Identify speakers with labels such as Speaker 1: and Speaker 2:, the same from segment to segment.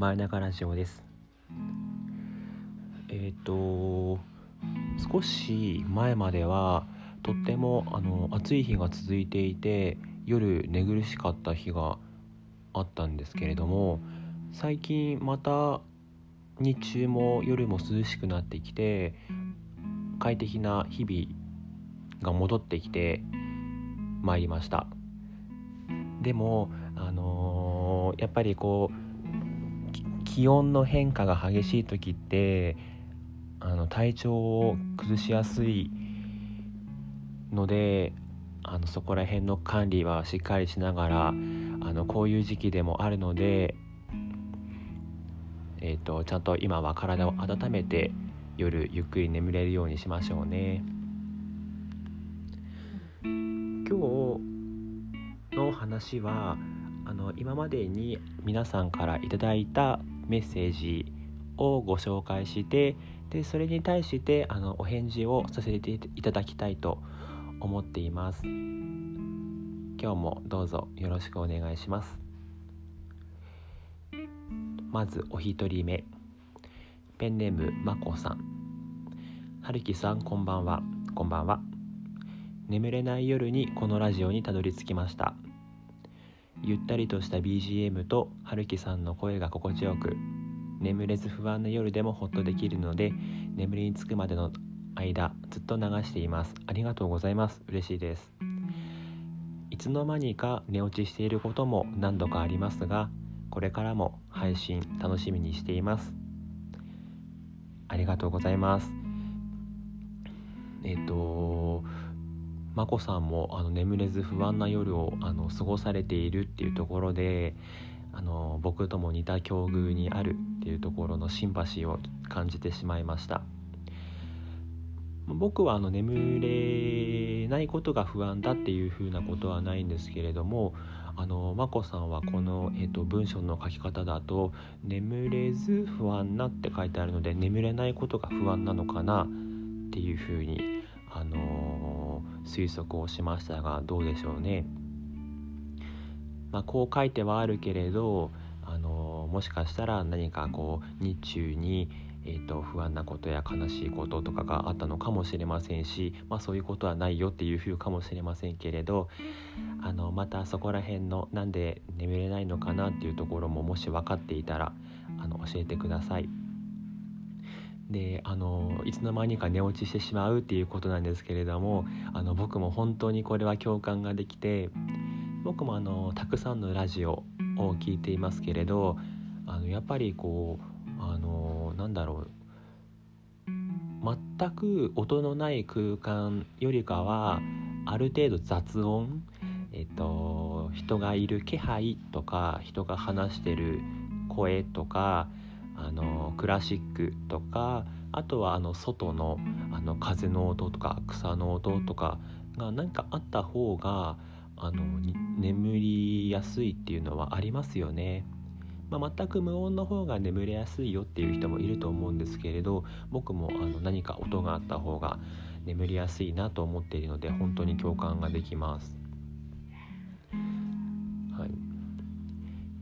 Speaker 1: 前中ラジオです。えっ、と少し前まではとってもあの暑い日が続いていて夜寝苦しかった日があったんですけれども最近また日中も夜も涼しくなってきて快適な日々が戻ってきてまいりました。でもあのー、やっぱりこう気温の変化が激しい時ってあの体調を崩しやすいのであのそこら辺の管理はしっかりしながらあのこういう時期でもあるので、えーと、ちゃんと今は体を温めて夜ゆっくり眠れるようにしましょうね。今日の話はあの今までに皆さんから頂いたメッセージをご紹介してでそれに対してあのお返事をさせていただきたいと思っています。今日もどうぞよろしくお願いします。まずお一人目。ペンネームまこさん。はるきさんこんばんは。こんばんは。眠れない夜にこのラジオにたどり着きました。ゆったりとした BGM と春樹さんの声が心地よく眠れず不安な夜でもホッとできるので眠りにつくまでの間ずっと流しています。ありがとうございます。嬉しいです。いつの間にか寝落ちしていることも何度かありますがこれからも配信楽しみにしています。ありがとうございます。えっ、と眞子さんもあの眠れず不安な夜をあの過ごされているっていうところであの僕とも似た境遇にあるっていうところのシンパシーを感じてしまいました。僕はあの眠れないことが不安だっていうふうなことはないんですけれどもあの眞子さんはこの、えーと、文章の書き方だと「眠れず不安な」って書いてあるので眠れないことが不安なのかなっていうふうに、あのー、推測をしましたがどうでしょうね。まあ、こう書いてはあるけれど、あの、もしかしたら何かこう日中にえーと、不安なことや悲しいこととかがあったのかもしれませんし、まあ、そういうことはないよっていうふうかもしれませんけれどあのまたそこら辺のなんで眠れないのかなっていうところももし分かっていたらあの教えてください。であのいつの間にか寝落ちしてしまうっていうことなんですけれどもあの僕も本当にこれは共感ができて僕もあのたくさんのラジオを聴いていますけれどあのやっぱりこうあのなんだろう全く音のない空間よりかはある程度雑音えっと人がいる気配とか人が話してる声とかあのクラシックとかあとはあの外のあの風の音とか草の音とかが何かあった方があの眠りやすいっていうのはありますよね。まあ、全く無音の方が眠れやすいよっていう人もいると思うんですけれど僕もあの何か音があった方が眠りやすいなと思っているので本当に共感ができます。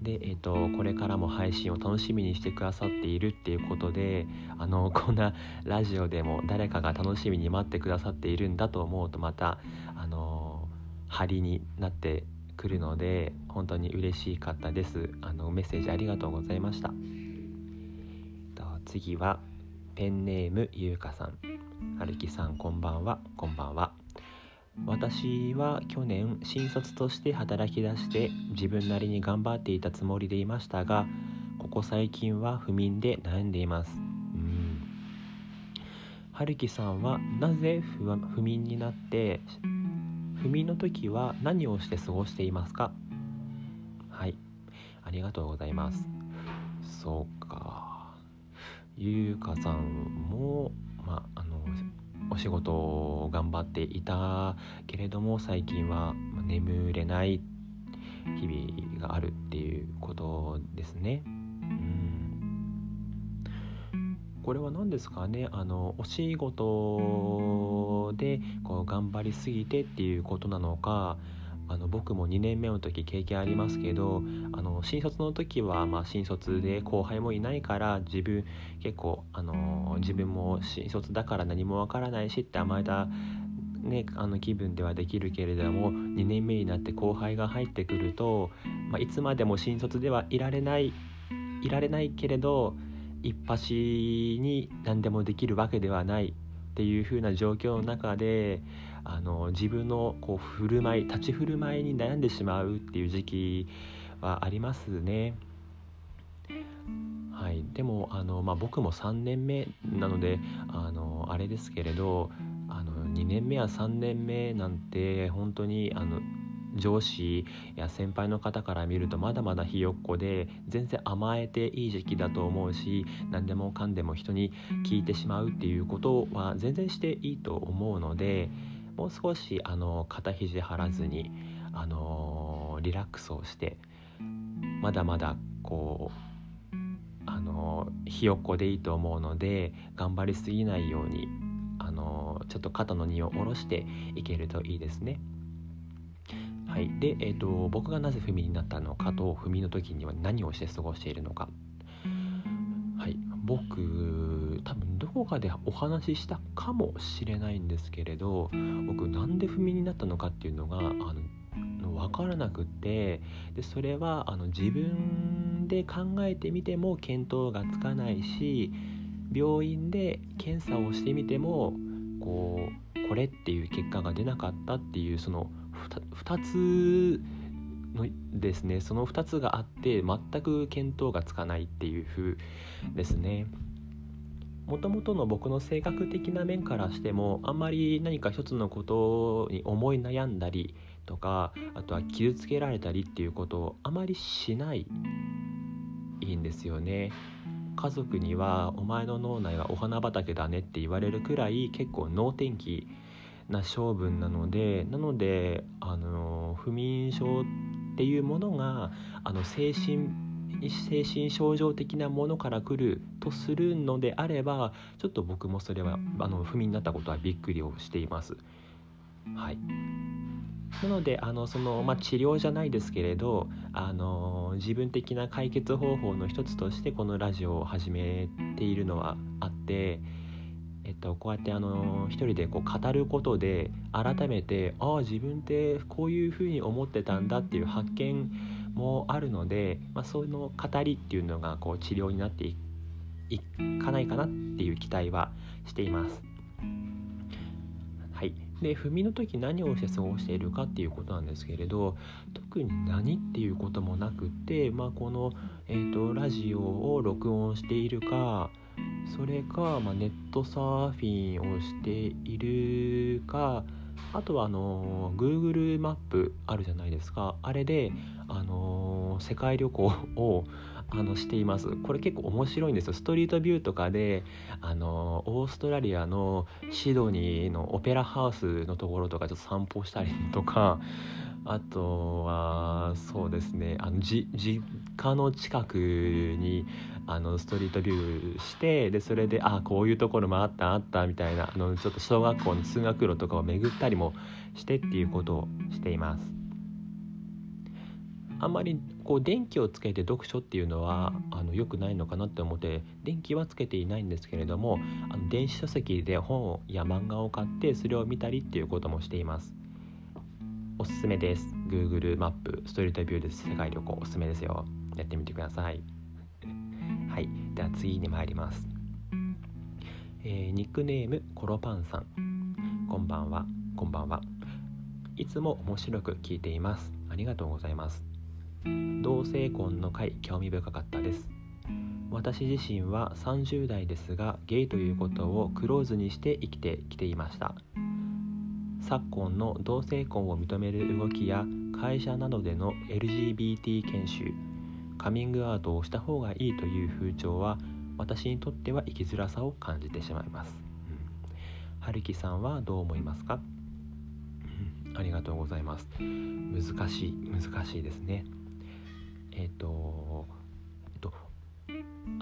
Speaker 1: で、えーと、これからも配信を楽しみにしてくださっているっていうことであの こんなラジオでも誰かが楽しみに待ってくださっているんだと思うとまたあの張りになってくるので本当に嬉しかったです。あのメッセージありがとうございました。次はペンネームゆうかさん。はるきさんこんばんは。こんばんは。私は去年新卒として働き出して自分なりに頑張っていたつもりでいましたがここ最近は不眠で悩んでいます。うん。春樹さんはなぜ不眠になって不眠の時は何をして過ごしていますか？はい。ありがとうございます。そうか。ゆうかさんもまああの仕事を頑張っていたけれども最近は眠れない日々があるっていうことですね。これは何ですかね？あのお仕事でこう頑張りすぎてっていうことなのかあの僕も2年目の時経験ありますけどあの新卒の時はまあ新卒で後輩もいないから自分結構あの自分も新卒だから何もわからないしって甘えたね、あの気分ではできるけれども2年目になって後輩が入ってくると、まあ、いつまでも新卒ではいられないいられないけれど一発に何でもできるわけではないっていう風な状況の中であの自分のこう振る舞い立ち振る舞いに悩んでしまうっていう時期はありますね。はい、でもあの、まあ、僕も3年目なのであのあれですけれどあの2年目や3年目なんて本当にあの上司や先輩の方から見るとまだまだひよっこで全然甘えていい時期だと思うし何でもかんでも人に聞いてしまうっていうことは全然していいと思うのでもう少しあの肩肘張らずにあのリラックスをしてまだまだこうあのひよっこでいいと思うので頑張りすぎないようにあのちょっと肩の荷を下ろしていけるといいですね。はい、で、えーと、僕がなぜ不眠になったのかと不眠の時には何をして過ごしているのか。はい、僕多分こかでお話ししたかもしれないんですけれど僕なんで不眠になったのかっていうのがあの分からなくってでそれはあの自分で考えてみても見当がつかないし病院で検査をしてみてもこうこれっていう結果が出なかったっていうその 2, つのですねその2つがあって全く見当がつかないっていう風ですね。もともとの僕の性格的な面からしてもあんまり何か一つのことに思い悩んだりとかあとは傷つけられたりっていうことをあまりしないいいんですよね。家族には「お前の脳内はお花畑だね」って言われるくらい結構能天気な性分なのでなのであの不眠症っていうものがあの精神精神症状的なものから来るとするのであればちょっと僕もそれはあの不眠になったことはびっくりをしています。はいなのであのその、まあ、治療じゃないですけれどあの自分的な解決方法の一つとしてこのラジオを始めているのはあって、えっと、こうやってあの一人でこう語ることで改めてああ自分ってこういうふうに思ってたんだっていう発見もあるので、まあ、その語りっていうのがこう治療になっていかないかなっていう期待はしています。はいで踏みの時何をして過ごしているかっていうことなんですけれど特に何っていうこともなくって、まあ、この、えーと、ラジオを録音しているかそれか、まあ、ネットサーフィンをしているかあとはあの Google マップあるじゃないですか。あれで、あの世界旅行をあのしています。これ結構面白いんですよ。ストリートビューとかであのオーストラリアのシドニーのオペラハウスのところとかちょっと散歩したりとかあとはそうですねあのじ実家の近くにあのストリートビューしてでそれであこういうところもあったあったみたいなあのちょっと小学校の通学路とかを巡ったりもしてっていうことをしています。あんまりこう電気をつけて読書っていうのはあの良くないのかなって思って電気はつけていないんですけれどもあの電子書籍で本や漫画を買ってそれを見たりっていうこともしていますおすすめです。Google マップストリートビューです。世界旅行おすすめですよ。やってみてください。はい。では次に参ります、えー、ニックネームコロパンさん。こんばんは。こんばんは。いつも面白く聞いています。ありがとうございます。同性婚の回興味深かったです。私自身は30代ですがゲイということをクローズにして生きてきていました。昨今の同性婚を認める動きや会社などでの LGBT 研修カミングアウトをした方がいいという風潮は私にとっては生きづらさを感じてしまいます、うん、春樹さんはどう思いますか、うん、ありがとうございます。難しい難しいですね。えっ、ー、と、えっと、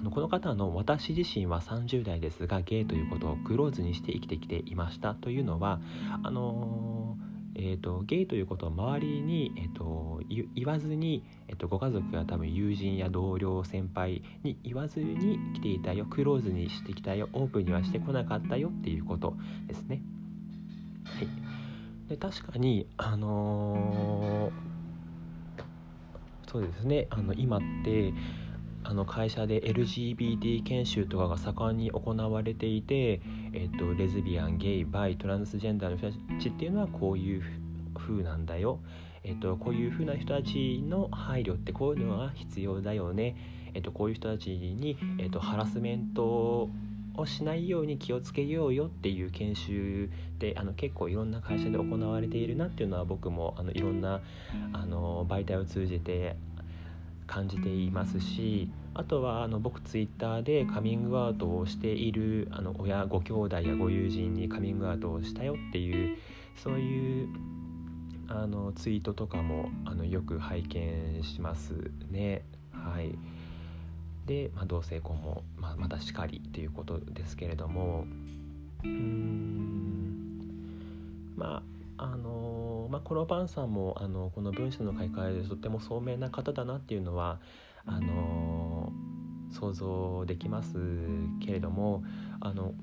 Speaker 1: のこの方の私自身は30代ですがゲイということをクローズにして生きてきていましたというのはあのえーと、ゲイということを周りに、えーと、言わずに、えーと、ご家族や多分友人や同僚先輩に言わずに来ていたよクローズにしてきたよオープンにはしてこなかったよっていうことですね。はい、で確かにあのー、そうですねあの今ってあの会社で LGBT 研修とかが盛んに行われていて、えっと、レズビアンゲイバイトランスジェンダーの人たちっていうのはこういう風なんだよ、えっと、こういう風な人たちの配慮ってこういうのが必要だよね、えっと、こういう人たちに、えっと、ハラスメントをしないように気をつけようよっていう研修であの結構いろんな会社で行われているなっていうのは僕もあのいろんなあの媒体を通じて感じていますしあとはあの僕ツイッターでカミングアウトをしているあの親ご兄弟やご友人にカミングアウトをしたよっていうそういうあのツイートとかもあのよく拝見しますね。はい、で、まあ、同性婚も、まあ、またしかりということですけれどもうんまああのまあ、コロバンさんもあのこの文章の書き換えでとても聡明な方だなっていうのはあの想像できますけれどもあの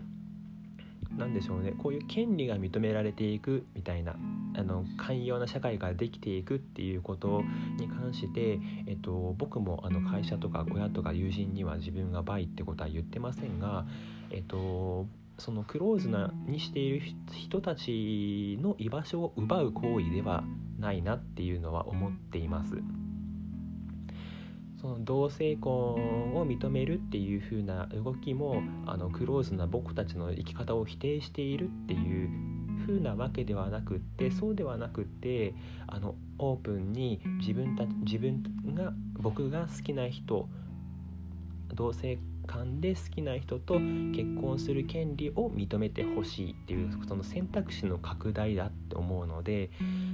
Speaker 1: 何でしょうねこういう権利が認められていくみたいなあの寛容な社会ができていくっていうことに関して、えっと、僕もあの会社とか親とか友人には自分がバイってことは言ってませんが、えっと、そのクローズなにしている人たちの居場所を奪う行為ではないなっていうのは思っています。その同性婚を認めるっていう風な動きもあのクローズな僕たちの生き方を否定しているっていう風なわけではなくってそうではなくってあのオープンに自分た自分が僕が好きな人同性間で好きな人と結婚する権利を認めてほしいっていうその選択肢の拡大だって思うので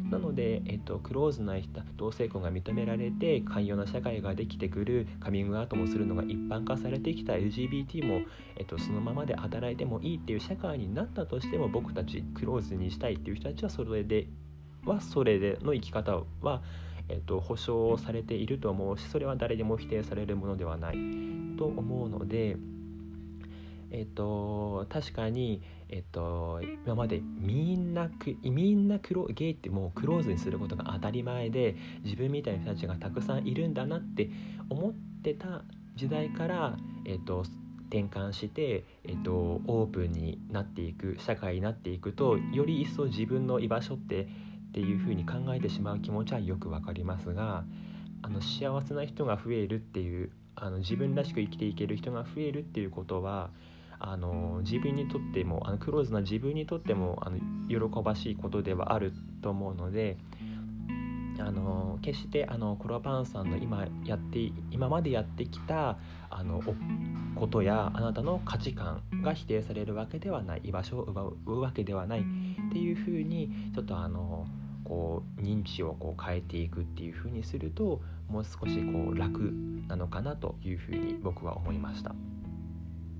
Speaker 1: なので、えっと、クローズな人同性婚が認められて寛容な社会ができてくるカミングアウトもするのが一般化されてきた LGBT も、えっと、そのままで働いてもいいっていう社会になったとしても僕たちクローズにしたいっていう人たちはそれではそれでの生き方はえっと、保証されていると思うしそれは誰でも否定されるものではないと思うので、えっと、確かに、えっと、今までみんなみんなクロゲイってもうクローズにすることが当たり前で自分みたいな人たちがたくさんいるんだなって思ってた時代から、えっと、転換して、えっと、オープンになっていく社会になっていくとより一層自分の居場所ってっていうふうに考えてしまう気持ちはよくわかりますがあの幸せな人が増えるっていうあの自分らしく生きていける人が増えるっていうことはあの自分にとってもあのクローズな自分にとってもあの喜ばしいことではあると思うのであの決してあのコロパンさんの今やって今までやってきたあのことやあなたの価値観が否定されるわけではない居場所を奪うわけではないっていうふうにちょっとあのこう認知をこう変えていくっていうふうにするともう少しこう楽なのかなというふうに僕は思いました。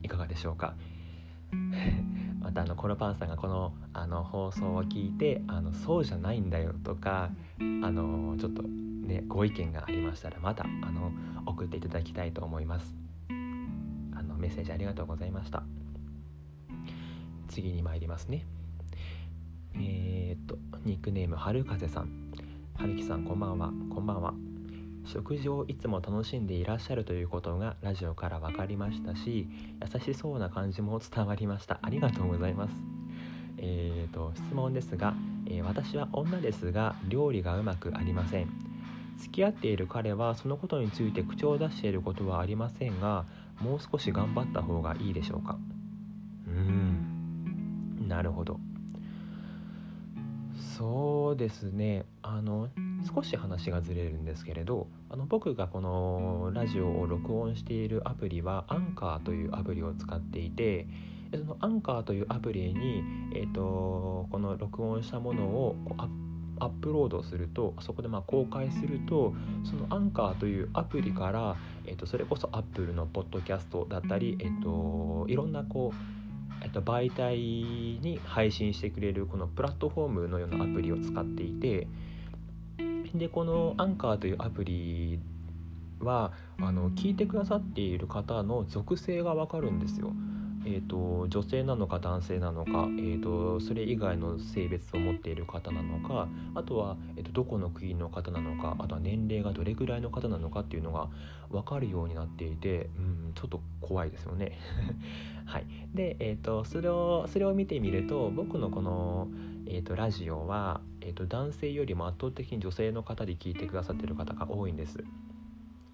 Speaker 1: いかがでしょうか？またあのコロパンさんがこのあの放送を聞いてあのそうじゃないんだよとかあのちょっとねご意見がありましたらまたあの送っていただきたいと思います。あのメッセージありがとうございました。次に参りますね。えー、っとニックネームはるかぜさん。はるきさんこんばんは。こんばんは。食事をいつも楽しんでいらっしゃるということがラジオから分かりましたし優しそうな感じも伝わりました。ありがとうございます。えーと、質問ですが、えー、私は女ですが料理がうまくありません。付き合っている彼はそのことについて口を出していることはありませんがもう少し頑張った方がいいでしょうか。うーん。なるほど。そうですね。あの少し話がずれるんですけれどあの僕がこのラジオを録音しているアプリはアンカーというアプリを使っていてそのアンカーというアプリに、えーと、この録音したものをアップロードするとそこでま公開するとそのアンカーというアプリから、えーと、それこそアップルのポッドキャストだったり、えーと、いろんなこうえっと、媒体に配信してくれるこのプラットフォームのようなアプリを使っていてでこのアンカーというアプリはあの聞いてくださっている方の属性が分かるんですよ。えーと、女性なのか男性なのか、えーと、それ以外の性別を持っている方なのかあとは、えーと、どこの国の方なのかあとは年齢がどれぐらいの方なのかっていうのが分かるようになっていて、うん、ちょっと怖いですよね。はい、で、えー、とそれをそれを見てみると僕のこの、えー、とラジオは、えー、と男性よりも圧倒的に女性の方で聞いてくださってる方が多いんです。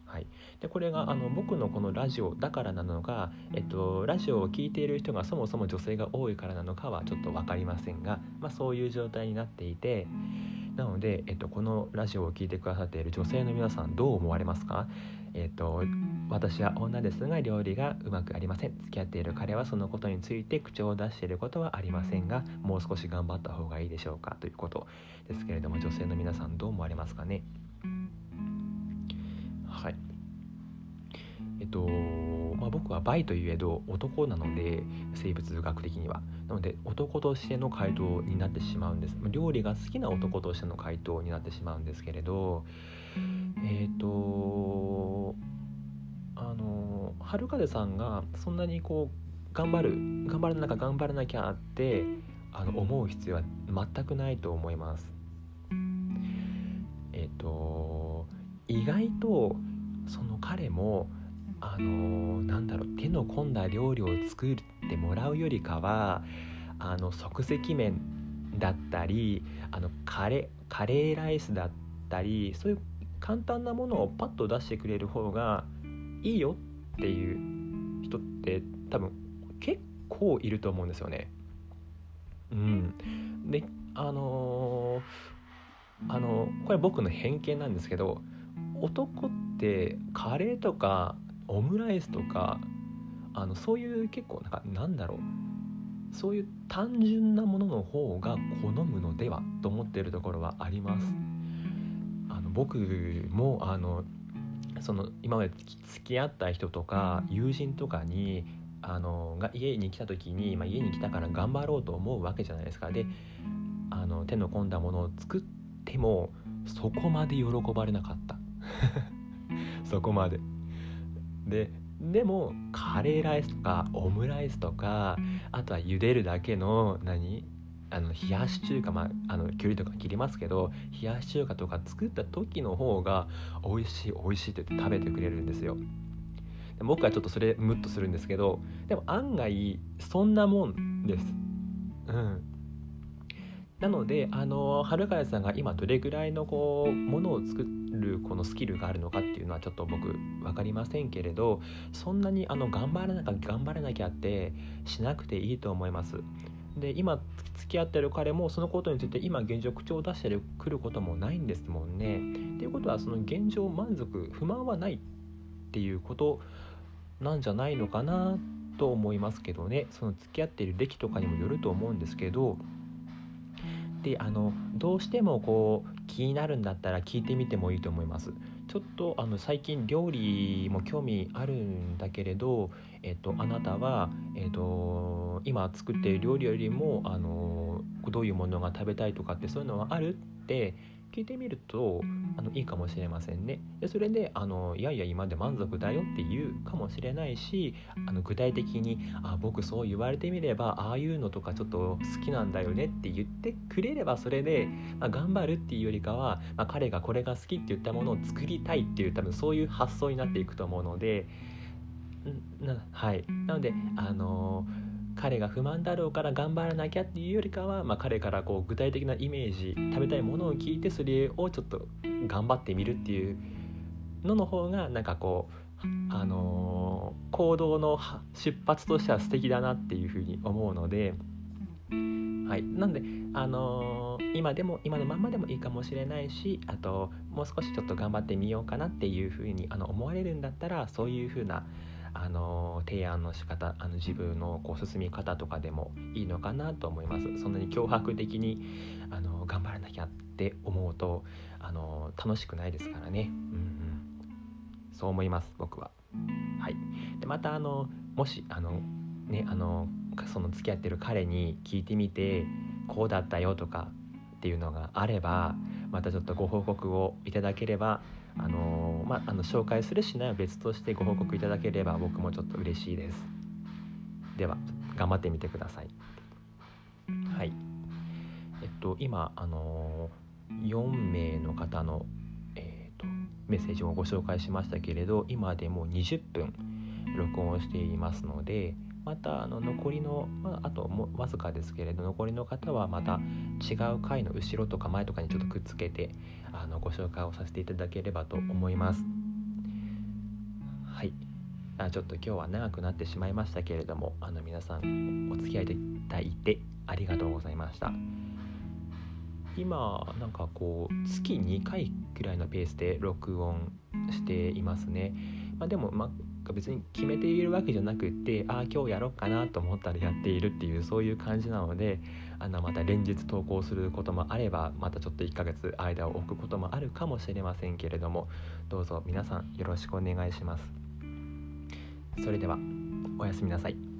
Speaker 1: はい、でこれがあの僕のこのラジオだからなのか、えっと、ラジオを聴いている人がそもそも女性が多いからなのかはちょっと分かりませんが、まあ、そういう状態になっていてなので、えっと、このラジオを聴いてくださっている女性の皆さんどう思われますか？えっと、私は女ですが料理がうまくありません。付き合っている彼はそのことについて口調を出していることはありませんがもう少し頑張った方がいいでしょうか？ということですけれども女性の皆さんどう思われますかね？はい。えっとまあ、僕はバイといえど男なので生物学的には。なので男としての回答になってしまうんです。料理が好きな男としての回答になってしまうんですけれどえっ、とあの春風さんがそんなにこう頑張る頑張らなきゃ頑張らなきゃってあの思う必要は全くないと思います。えっ、と意外とその彼もあのなんだろう手の込んだ料理を作ってもらうよりかはあの即席麺だったりあのカレカレーライスだったりそういう簡単なものをパッと出してくれる方がいいよっていう人って多分結構いると思うんですよね。うん、であのー、あのこれ僕の偏見なんですけど男ってカレーとかオムライスとかあのそういう結構なんかなんだろうそういう単純なものの方が好むのではと思っているところはあります。あの僕もあのその今まで付き合った人とか友人とかにあのが家に来た時に、まあ、家に来たから頑張ろうと思うわけじゃないですか。であの手の込んだものを作ってもそこまで喜ばれなかった そこまで。ででもカレーライスとかオムライスとかあとは茹でるだけの何？あの冷やし中華、まあ、あのきゅうりとか切りますけど冷やし中華とか作った時の方が美味しい美味しいって言って食べてくれるんですよ。で僕はちょっとそれムッとするんですけどでも案外そんなもんです。うん。なのであの春風さんが今どれぐらいのこうものを作ってるこのスキルがあるのかっていうのはちょっと僕分かりませんけれどそんなにあの頑張らなきゃ頑張らなきゃってしなくていいと思います。で今付き合ってる彼もそのことについて今現状口を出してくることもないんですもんね。っていうことはその現状満足不満はないっていうことなんじゃないのかなと思いますけどねその付き合っている歴とかにもよると思うんですけどであのどうしてもこう気になるんだったら聞いてみてもいいと思います。ちょっとあの最近料理も興味あるんだけれど、えっと、あなたは、えっと、今作っている料理よりもあのどういうものが食べたいとかってそういうのはあるって聞いてみるとあのいいかもしれませんね。でそれであのいやいや今で満足だよって言うかもしれないしあの具体的にあ僕そう言われてみればああいうのとかちょっと好きなんだよねって言ってくれればそれで、まあ、頑張るっていうよりかは、まあ、彼がこれが好きって言ったものを作りたいっていう多分そういう発想になっていくと思うのでなはいなのであのー彼が不満だろうから頑張らなきゃっていうよりかは、まあ、彼からこう具体的なイメージ食べたいものを聞いてそれをちょっと頑張ってみるっていうのの方がなんかこうあのー、行動の出発としては素敵だなっていうふうに思うので。はい、なんで、あのー、今でも今のまんまでもいいかもしれないしあともう少しちょっと頑張ってみようかなっていうふうにあの思われるんだったらそういうふうなあの提案の仕方あの自分のこう進み方とかでもいいのかなと思います。そんなに脅迫的にあの頑張らなきゃって思うとあの楽しくないですからね、うんうん、そう思います僕は。はい、でまたあのもしあのねあのその付き合ってる彼に聞いてみてこうだったよとかっていうのがあればまたちょっとご報告をいただければあのー、まあ、あの紹介するしないは別としてご報告いただければ僕もちょっと嬉しいです。では頑張ってみてください。はい。えっと今あのー、4名の方の、えーと、メッセージをご紹介しましたけれど今でも20分録音していますのでまたあの残りの、まあ、あともわずかですけれど残りの方はまた違う回の後ろとか前とかにちょっとくっつけてあのご紹介をさせていただければと思います。はい。あちょっと今日は長くなってしまいましたけれどもあの皆さんお付き合いいただいてありがとうございました。今なんかこう月2回くらいのペースで録音していますね、まあ、でも、まか別に決めているわけじゃなくってああ今日やろうかなと思ったらやっているっていうそういう感じなのであのまた連日投稿することもあればまたちょっと1ヶ月間を置くこともあるかもしれませんけれどもどうぞ皆さんよろしくお願いします。それではおやすみなさい。